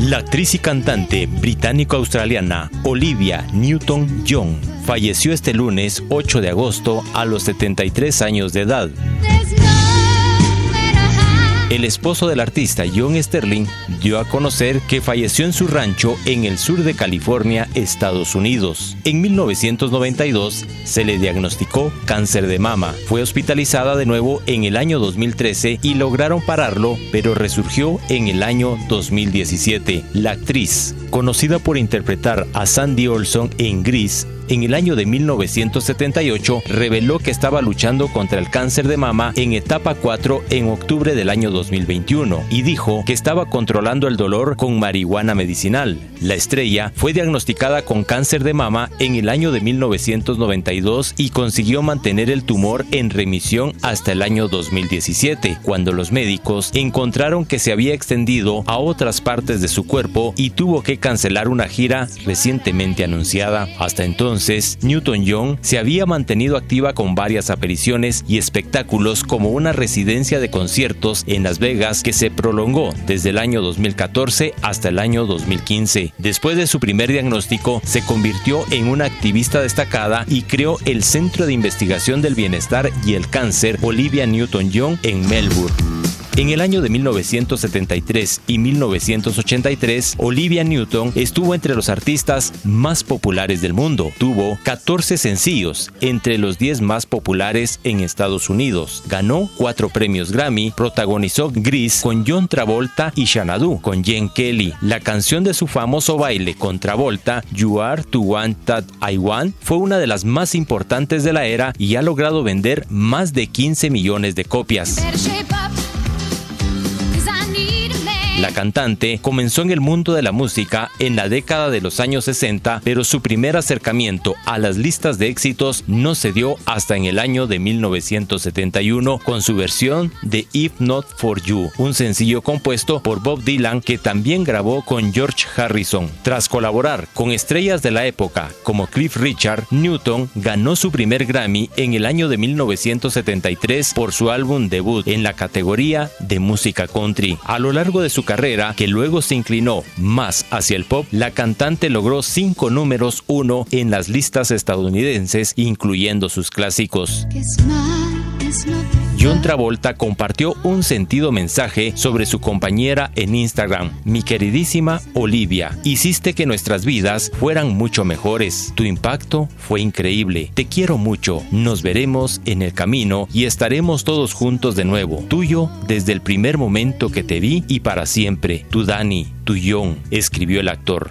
La actriz y cantante británico-australiana Olivia Newton-John falleció este lunes 8 de agosto a los 73 años de edad. El esposo del artista John Sterling dio a conocer que falleció en su rancho en el sur de California, Estados Unidos. En 1992 se le diagnosticó cáncer de mama. Fue hospitalizada de nuevo en el año 2013 y lograron pararlo, pero resurgió en el año 2017. La actriz, conocida por interpretar a Sandy Olson en Gris, en el año de 1978 reveló que estaba luchando contra el cáncer de mama en etapa 4 en octubre del año 2021 y dijo que estaba controlando el dolor con marihuana medicinal. La estrella fue diagnosticada con cáncer de mama en el año de 1992 y consiguió mantener el tumor en remisión hasta el año 2017, cuando los médicos encontraron que se había extendido a otras partes de su cuerpo y tuvo que cancelar una gira recientemente anunciada. Hasta entonces, Newton-John se había mantenido activa con varias apariciones y espectáculos como una residencia de conciertos en Las Vegas que se prolongó desde el año 2014 hasta el año 2015. Después de su primer diagnóstico, se convirtió en una activista destacada y creó el Centro de Investigación del Bienestar y el Cáncer Olivia Newton-John en Melbourne. En el año de 1973 y 1983, Olivia Newton estuvo entre los artistas más populares del mundo. Tuvo 14 sencillos entre los 10 más populares en Estados Unidos. Ganó 4 premios Grammy, protagonizó Gris con John Travolta y Xanadu con Jen Kelly. La canción de su famoso baile con Travolta, You Are to Want That I Want, fue una de las más importantes de la era y ha logrado vender más de 15 millones de copias. La cantante comenzó en el mundo de la música en la década de los años 60, pero su primer acercamiento a las listas de éxitos no se dio hasta en el año de 1971 con su versión de If Not For You, un sencillo compuesto por Bob Dylan que también grabó con George Harrison. Tras colaborar con estrellas de la época como Cliff Richard, Newton ganó su primer Grammy en el año de 1973 por su álbum debut en la categoría de música country. A lo largo de su carrera, que luego se inclinó más hacia el pop, la cantante logró cinco números uno en las listas estadounidenses, incluyendo sus clásicos. John Travolta compartió un sentido mensaje sobre su compañera en Instagram. Mi queridísima Olivia, hiciste que nuestras vidas fueran mucho mejores. Tu impacto fue increíble. Te quiero mucho. Nos veremos en el camino y estaremos todos juntos de nuevo. Tuyo desde el primer momento que te vi y para siempre. Tu Dani, tu John, escribió el actor.